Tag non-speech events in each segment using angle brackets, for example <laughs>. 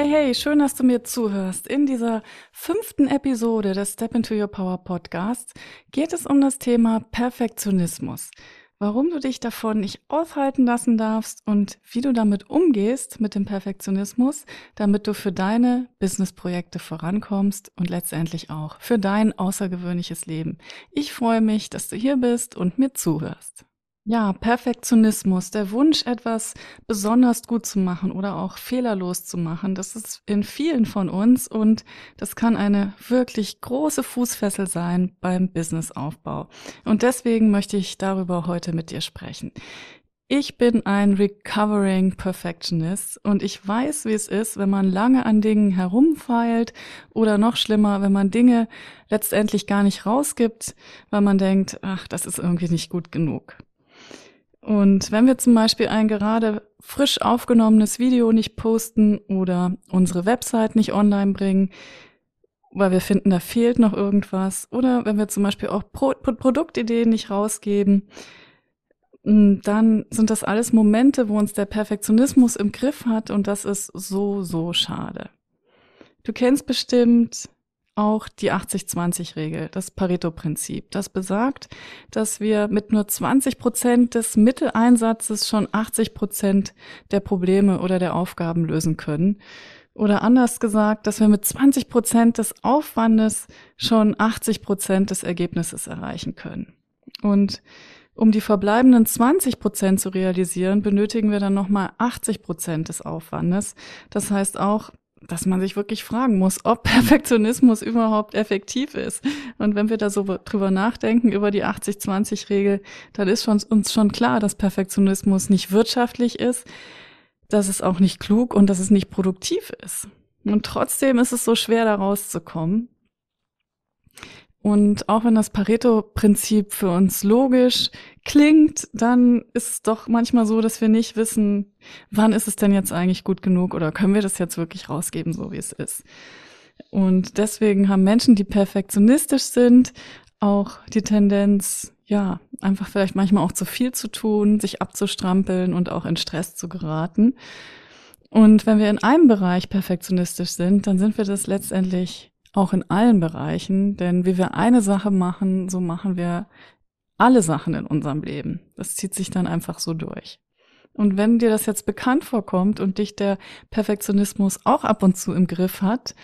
Hey, hey, schön, dass du mir zuhörst. In dieser fünften Episode des Step into Your Power Podcasts geht es um das Thema Perfektionismus. Warum du dich davon nicht aufhalten lassen darfst und wie du damit umgehst mit dem Perfektionismus, damit du für deine Businessprojekte vorankommst und letztendlich auch für dein außergewöhnliches Leben. Ich freue mich, dass du hier bist und mir zuhörst. Ja, Perfektionismus, der Wunsch, etwas besonders gut zu machen oder auch fehlerlos zu machen, das ist in vielen von uns und das kann eine wirklich große Fußfessel sein beim Businessaufbau. Und deswegen möchte ich darüber heute mit dir sprechen. Ich bin ein recovering Perfectionist und ich weiß, wie es ist, wenn man lange an Dingen herumfeilt oder noch schlimmer, wenn man Dinge letztendlich gar nicht rausgibt, weil man denkt, ach, das ist irgendwie nicht gut genug. Und wenn wir zum Beispiel ein gerade frisch aufgenommenes Video nicht posten oder unsere Website nicht online bringen, weil wir finden, da fehlt noch irgendwas, oder wenn wir zum Beispiel auch Pro Produktideen nicht rausgeben, hm, dann sind das alles Momente, wo uns der Perfektionismus im Griff hat und das ist so, so schade. Du kennst bestimmt auch die 80-20-Regel, das Pareto-Prinzip. Das besagt, dass wir mit nur 20 Prozent des Mitteleinsatzes schon 80 Prozent der Probleme oder der Aufgaben lösen können. Oder anders gesagt, dass wir mit 20 Prozent des Aufwandes schon 80 Prozent des Ergebnisses erreichen können. Und um die verbleibenden 20 Prozent zu realisieren, benötigen wir dann nochmal 80 Prozent des Aufwandes. Das heißt auch, dass man sich wirklich fragen muss, ob <laughs> Perfektionismus überhaupt effektiv ist. Und wenn wir da so drüber nachdenken, über die 80-20-Regel, dann ist uns schon klar, dass Perfektionismus nicht wirtschaftlich ist, dass es auch nicht klug und dass es nicht produktiv ist. Und trotzdem ist es so schwer, da rauszukommen. Und auch wenn das Pareto-Prinzip für uns logisch klingt, dann ist es doch manchmal so, dass wir nicht wissen, wann ist es denn jetzt eigentlich gut genug oder können wir das jetzt wirklich rausgeben, so wie es ist. Und deswegen haben Menschen, die perfektionistisch sind, auch die Tendenz, ja, einfach vielleicht manchmal auch zu viel zu tun, sich abzustrampeln und auch in Stress zu geraten. Und wenn wir in einem Bereich perfektionistisch sind, dann sind wir das letztendlich auch in allen Bereichen, denn wie wir eine Sache machen, so machen wir alle Sachen in unserem Leben. Das zieht sich dann einfach so durch. Und wenn dir das jetzt bekannt vorkommt und dich der Perfektionismus auch ab und zu im Griff hat,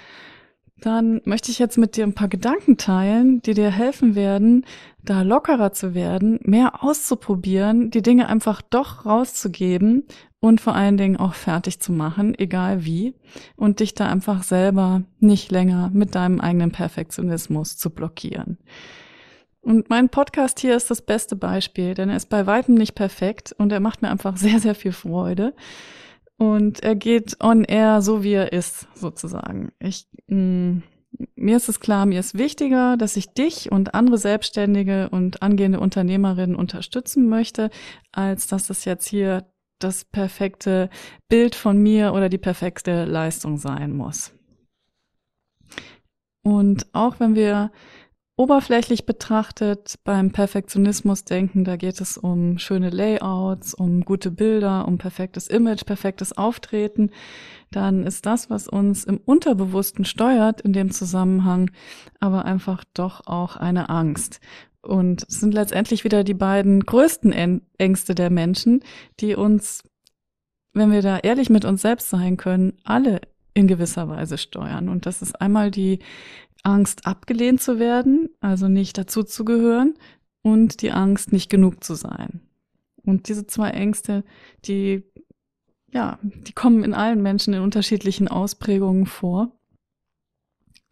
dann möchte ich jetzt mit dir ein paar Gedanken teilen, die dir helfen werden, da lockerer zu werden, mehr auszuprobieren, die Dinge einfach doch rauszugeben und vor allen Dingen auch fertig zu machen, egal wie, und dich da einfach selber nicht länger mit deinem eigenen Perfektionismus zu blockieren. Und mein Podcast hier ist das beste Beispiel, denn er ist bei weitem nicht perfekt und er macht mir einfach <laughs> sehr, sehr viel Freude. Und er geht on air so, wie er ist, sozusagen. Ich, mh, mm, mir ist es klar, mir ist wichtiger, dass ich dich und andere Selbstständige und angehende Unternehmerinnen unterstützen möchte, als dass es jetzt hier das perfekte Bild von mir oder die perfekte Leistung sein muss. Und auch wenn wir oberflächlich betrachtet beim Perfektionismus denken, da geht es um schöne Layouts, um gute Bilder, um perfektes Image, perfektes Auftreten, dann ist das, was uns im Unterbewussten steuert in dem Zusammenhang, aber einfach doch auch eine Angst. Und es sind letztendlich wieder die beiden größten Ängste der Menschen, die uns, wenn wir da ehrlich mit uns selbst sein können, alle in gewisser Weise steuern. Und das ist einmal die Angst, abgelehnt zu werden, also nicht dazu zu gehören, und die Angst, nicht genug zu sein. Und diese zwei Ängste, die, ja, die kommen in allen Menschen in unterschiedlichen Ausprägungen vor.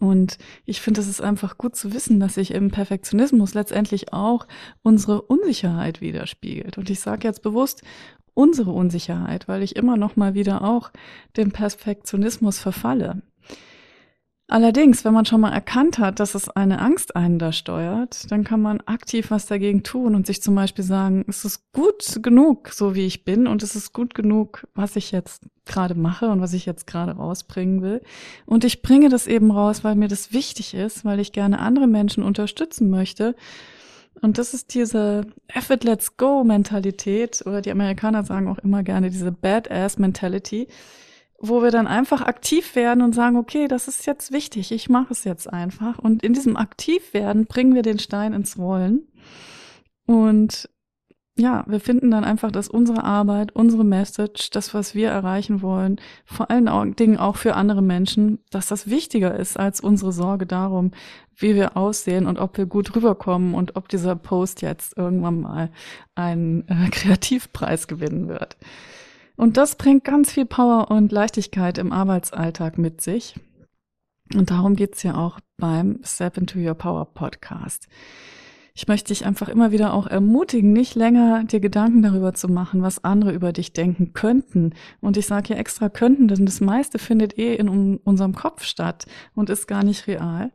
Und ich finde, es ist einfach gut zu wissen, dass sich im Perfektionismus letztendlich auch unsere Unsicherheit widerspiegelt. Und ich sage jetzt bewusst unsere Unsicherheit, weil ich immer noch mal wieder auch dem Perfektionismus verfalle. Allerdings, wenn man schon mal erkannt hat, dass es eine Angst einen da steuert, dann kann man aktiv was dagegen tun und sich zum Beispiel sagen, es ist gut genug, so wie ich bin und es ist gut genug, was ich jetzt gerade mache und was ich jetzt gerade rausbringen will. Und ich bringe das eben raus, weil mir das wichtig ist, weil ich gerne andere Menschen unterstützen möchte. Und das ist diese Effort Let's Go Mentalität oder die Amerikaner sagen auch immer gerne diese Badass Mentality wo wir dann einfach aktiv werden und sagen, okay, das ist jetzt wichtig, ich mache es jetzt einfach. Und in diesem Aktivwerden bringen wir den Stein ins Rollen. Und ja, wir finden dann einfach, dass unsere Arbeit, unsere Message, das, was wir erreichen wollen, vor allen Dingen auch für andere Menschen, dass das wichtiger ist als unsere Sorge darum, wie wir aussehen und ob wir gut rüberkommen und ob dieser Post jetzt irgendwann mal einen äh, <laughs> Kreativpreis gewinnen wird. Und das bringt ganz viel Power und Leichtigkeit im Arbeitsalltag mit sich. Und darum geht's ja auch beim Step into Your Power Podcast. Ich möchte dich einfach immer wieder auch ermutigen, nicht länger dir Gedanken darüber zu machen, was andere über dich denken könnten. Und ich sage hier extra könnten, denn das meiste findet eh in unserem Kopf statt und ist gar nicht real.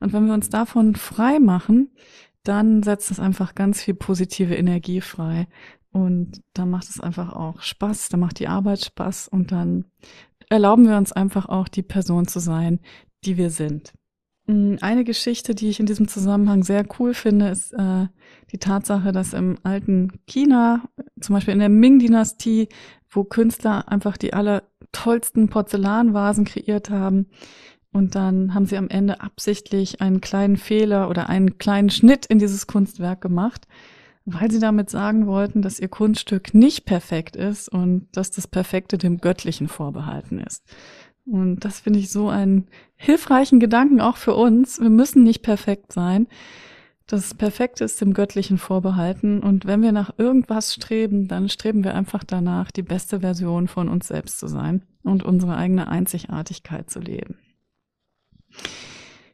Und wenn wir uns davon frei machen, dann setzt es einfach ganz viel positive Energie frei. Und da macht es einfach auch Spaß, da macht die Arbeit Spaß und dann erlauben wir uns einfach auch die Person zu sein, die wir sind. Mm, eine Geschichte, die ich in diesem Zusammenhang sehr cool finde, ist äh, die Tatsache, dass im alten China, zum Beispiel in der Ming-Dynastie, wo Künstler einfach die allertollsten Porzellanvasen kreiert haben, und dann haben sie am Ende absichtlich einen kleinen Fehler oder einen kleinen Schnitt in dieses Kunstwerk gemacht, weil sie damit sagen wollten, dass ihr Kunststück nicht perfekt ist und dass das Perfekte dem Göttlichen vorbehalten ist. Und das finde ich so einen hilfreichen Gedanken auch für uns. Wir müssen nicht perfekt sein. Das Perfekte ist dem Göttlichen vorbehalten. Und wenn wir nach irgendwas streben, dann streben wir einfach danach, die beste Version von uns selbst zu sein und unsere eigene Einzigartigkeit zu leben.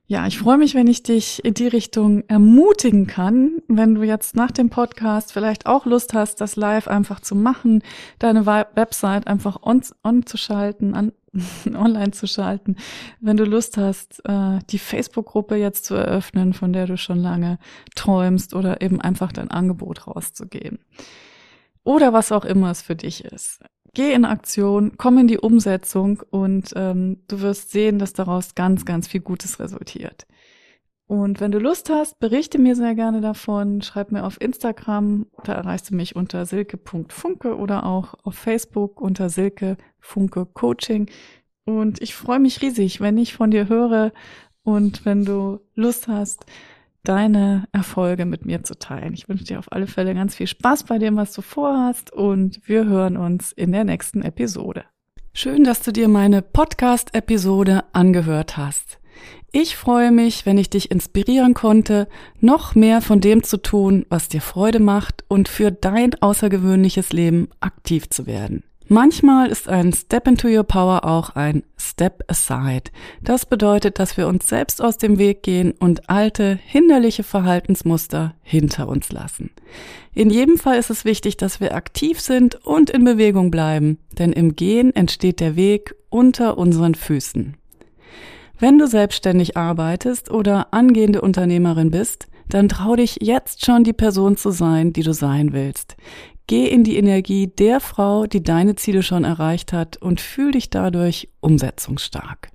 Ja, ich freue mich, wenn ich dich in die Richtung ermutigen kann, wenn du jetzt nach dem Podcast vielleicht auch Lust hast, das live einfach zu machen, deine Website einfach on, on zu schalten, an, <laughs> online zu schalten, wenn du Lust hast, äh, die Facebook-Gruppe jetzt zu eröffnen, von der du schon lange träumst oder eben einfach dein Angebot rauszugeben. Oder was auch immer es für dich ist. Geh in Aktion, komm in die Umsetzung und ähm, du wirst sehen, dass daraus ganz, ganz viel Gutes resultiert. Und wenn du Lust hast, berichte mir sehr gerne davon, schreib mir auf Instagram, da erreichst du mich unter silke.funke oder auch auf Facebook unter Silke Funke Coaching. Und ich freue mich riesig, wenn ich von dir höre und wenn du Lust hast, deine Erfolge mit mir zu teilen. Ich wünsche dir auf alle Fälle ganz viel Spaß bei dem, was du vorhast und wir hören uns in der nächsten Episode. Schön, dass du dir meine Podcast-Episode angehört hast. Ich freue mich, wenn ich dich inspirieren konnte, noch mehr von dem zu tun, was dir Freude macht und für dein außergewöhnliches Leben aktiv zu werden. Manchmal ist ein Step into Your Power auch ein Step Aside. Das bedeutet, dass wir uns selbst aus dem Weg gehen und alte, hinderliche Verhaltensmuster hinter uns lassen. In jedem Fall ist es wichtig, dass wir aktiv sind und in Bewegung bleiben, denn im Gehen entsteht der Weg unter unseren Füßen. Wenn du selbstständig arbeitest oder angehende Unternehmerin bist, dann trau dich jetzt schon die Person zu sein, die du sein willst. Geh in die Energie der Frau, die deine Ziele schon erreicht hat und fühl dich dadurch umsetzungsstark.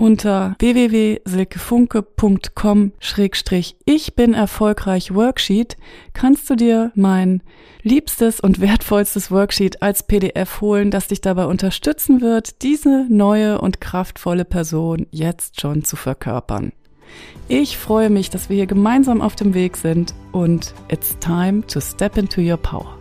Unter www.silkefunke.com-ich bin erfolgreich Worksheet kannst du dir mein liebstes und wertvollstes Worksheet als PDF holen, das dich dabei unterstützen wird, diese neue und kraftvolle Person jetzt schon zu verkörpern. Ich freue mich, dass wir hier gemeinsam auf dem Weg sind und it's time to step into your power.